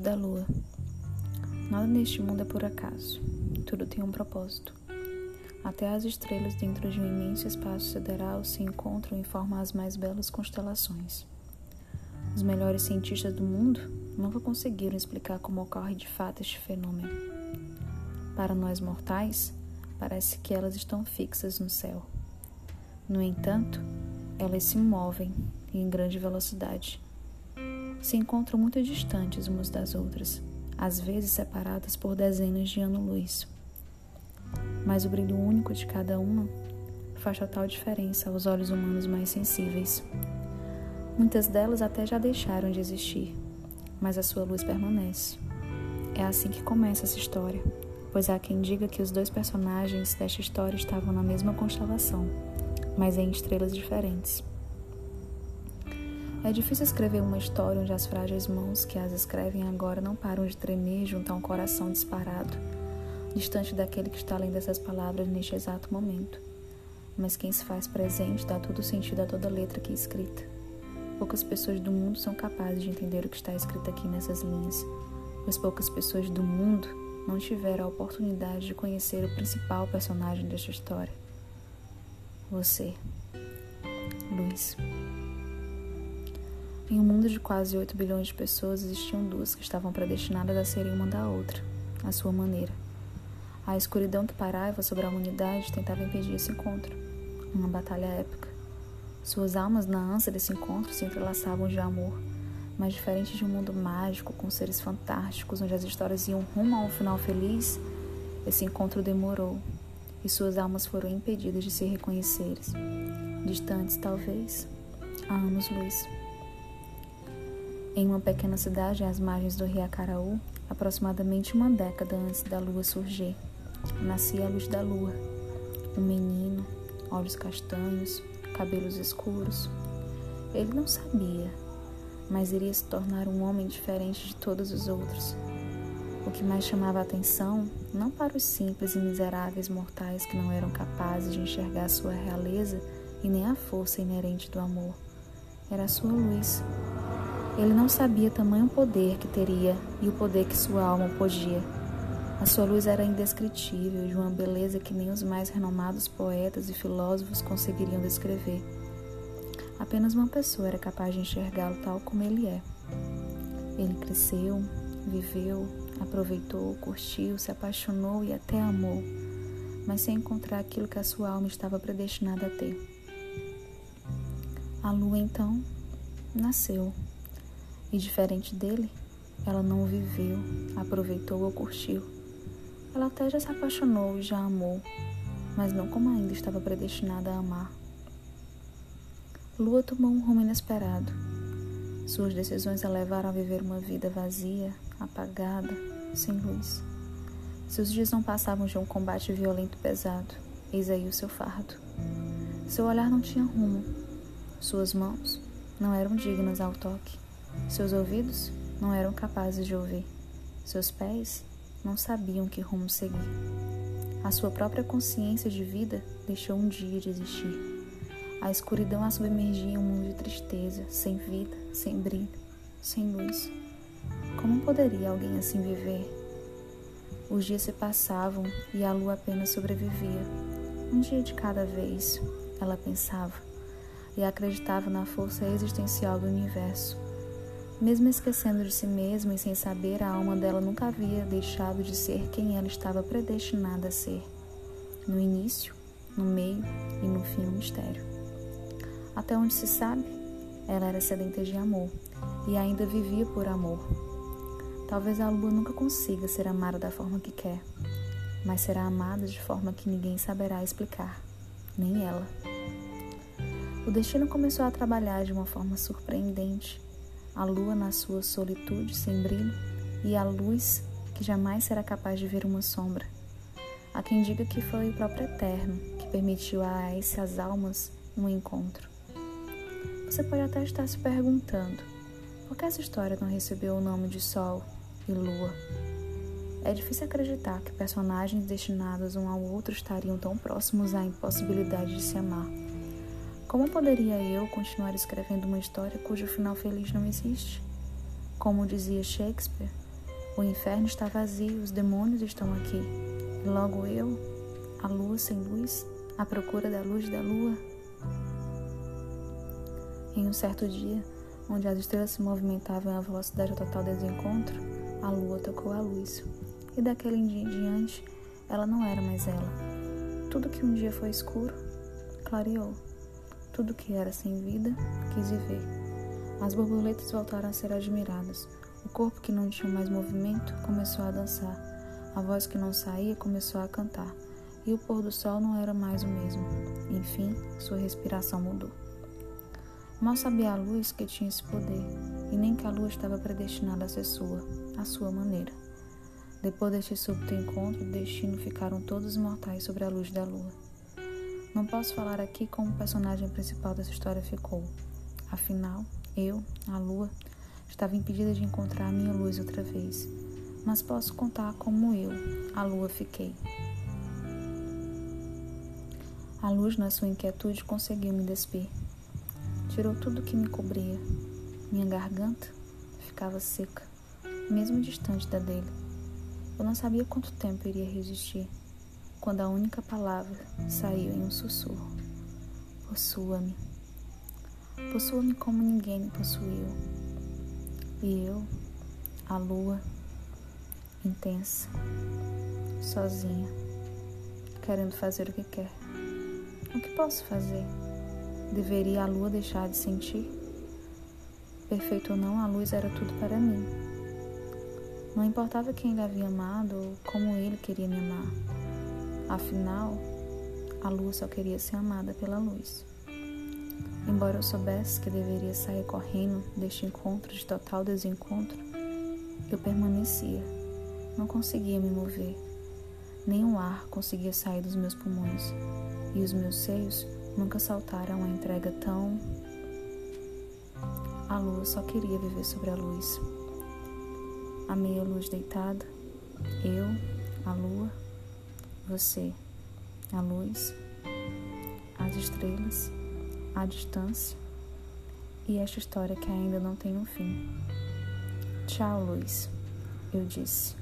da lua. Nada neste mundo é por acaso. Tudo tem um propósito. Até as estrelas dentro de um imenso espaço sideral se encontram e formam as mais belas constelações. Os melhores cientistas do mundo nunca conseguiram explicar como ocorre de fato este fenômeno. Para nós mortais, parece que elas estão fixas no céu. No entanto, elas se movem em grande velocidade. Se encontram muito distantes umas das outras, às vezes separadas por dezenas de anos-luz. Mas o brilho único de cada uma faz total diferença aos olhos humanos mais sensíveis. Muitas delas até já deixaram de existir, mas a sua luz permanece. É assim que começa essa história, pois há quem diga que os dois personagens desta história estavam na mesma constelação, mas em estrelas diferentes. É difícil escrever uma história onde as frágeis mãos que as escrevem agora não param de tremer junto a um coração disparado, distante daquele que está além dessas palavras neste exato momento. Mas quem se faz presente dá todo sentido a toda letra que é escrita. Poucas pessoas do mundo são capazes de entender o que está escrito aqui nessas linhas, pois poucas pessoas do mundo não tiveram a oportunidade de conhecer o principal personagem desta história. Você, Luiz. Em um mundo de quase 8 bilhões de pessoas, existiam duas que estavam predestinadas a serem uma da outra, à sua maneira. A escuridão que pairava sobre a humanidade tentava impedir esse encontro, uma batalha épica. Suas almas, na ânsia desse encontro, se entrelaçavam de amor, mas diferente de um mundo mágico com seres fantásticos, onde as histórias iam rumo a um final feliz, esse encontro demorou e suas almas foram impedidas de se reconhecerem, distantes talvez, há anos-luz. Em uma pequena cidade às margens do rio Acaraú, aproximadamente uma década antes da lua surgir, nascia a luz da lua. Um menino, olhos castanhos, cabelos escuros. Ele não sabia, mas iria se tornar um homem diferente de todos os outros. O que mais chamava a atenção, não para os simples e miseráveis mortais que não eram capazes de enxergar sua realeza e nem a força inerente do amor, era a sua luz ele não sabia tamanho poder que teria e o poder que sua alma podia. A sua luz era indescritível, de uma beleza que nem os mais renomados poetas e filósofos conseguiriam descrever. Apenas uma pessoa era capaz de enxergá-lo tal como ele é. Ele cresceu, viveu, aproveitou, curtiu, se apaixonou e até amou, mas sem encontrar aquilo que a sua alma estava predestinada a ter. A lua então nasceu. E diferente dele, ela não viveu, aproveitou ou curtiu. Ela até já se apaixonou e já amou, mas não como ainda estava predestinada a amar. Lua tomou um rumo inesperado. Suas decisões a levaram a viver uma vida vazia, apagada, sem luz. Seus dias não passavam de um combate violento e pesado. Eis aí o seu fardo. Seu olhar não tinha rumo. Suas mãos não eram dignas ao toque. Seus ouvidos não eram capazes de ouvir. Seus pés não sabiam que rumo seguir. A sua própria consciência de vida deixou um dia de existir. A escuridão a submergia em um mundo de tristeza, sem vida, sem brilho, sem luz. Como poderia alguém assim viver? Os dias se passavam e a lua apenas sobrevivia. Um dia de cada vez, ela pensava, e acreditava na força existencial do universo mesmo esquecendo de si mesma e sem saber, a alma dela nunca havia deixado de ser quem ela estava predestinada a ser. No início, no meio e no fim, um mistério. Até onde se sabe, ela era sedenta de amor e ainda vivia por amor. Talvez a lua nunca consiga ser amada da forma que quer, mas será amada de forma que ninguém saberá explicar, nem ela. O destino começou a trabalhar de uma forma surpreendente a lua na sua solitude sem brilho e a luz que jamais será capaz de ver uma sombra. Há quem diga que foi o próprio Eterno que permitiu a essas almas um encontro. Você pode até estar se perguntando por que essa história não recebeu o nome de Sol e Lua. É difícil acreditar que personagens destinados um ao outro estariam tão próximos à impossibilidade de se amar. Como poderia eu continuar escrevendo uma história cujo final feliz não existe? Como dizia Shakespeare, O inferno está vazio, os demônios estão aqui. E logo eu, a lua sem luz, à procura da luz da lua. Em um certo dia, onde as estrelas se movimentavam a velocidade total desse encontro, a lua tocou a luz. E daquele dia em diante, ela não era mais ela. Tudo que um dia foi escuro, clareou. Tudo que era sem vida, quis viver. As borboletas voltaram a ser admiradas. O corpo que não tinha mais movimento começou a dançar. A voz que não saía começou a cantar. E o pôr do sol não era mais o mesmo. Enfim, sua respiração mudou. Mal sabia a luz que tinha esse poder, e nem que a lua estava predestinada a ser sua, à sua maneira. Depois deste súbito encontro, o destino ficaram todos mortais sobre a luz da lua. Não posso falar aqui como o personagem principal dessa história ficou. Afinal, eu, a lua, estava impedida de encontrar a minha luz outra vez, mas posso contar como eu, a lua, fiquei. A luz, na sua inquietude, conseguiu me despir. Tirou tudo que me cobria. Minha garganta ficava seca, mesmo distante da dele. Eu não sabia quanto tempo iria resistir, quando a única palavra saiu em um sussurro: Possua-me. Possua-me como ninguém me possuiu. E eu, a lua, intensa, sozinha, querendo fazer o que quer. O que posso fazer? Deveria a lua deixar de sentir? Perfeito ou não, a luz era tudo para mim. Não importava quem ele havia amado ou como ele queria me amar. Afinal, a lua só queria ser amada pela luz. Embora eu soubesse que deveria sair correndo deste encontro de total desencontro, eu permanecia. Não conseguia me mover. Nem o ar conseguia sair dos meus pulmões. E os meus seios nunca saltaram a entrega tão. A lua só queria viver sobre a luz a meia luz deitada, eu, a lua, você, a luz, as estrelas, a distância e esta história que ainda não tem um fim. Tchau, luz, eu disse.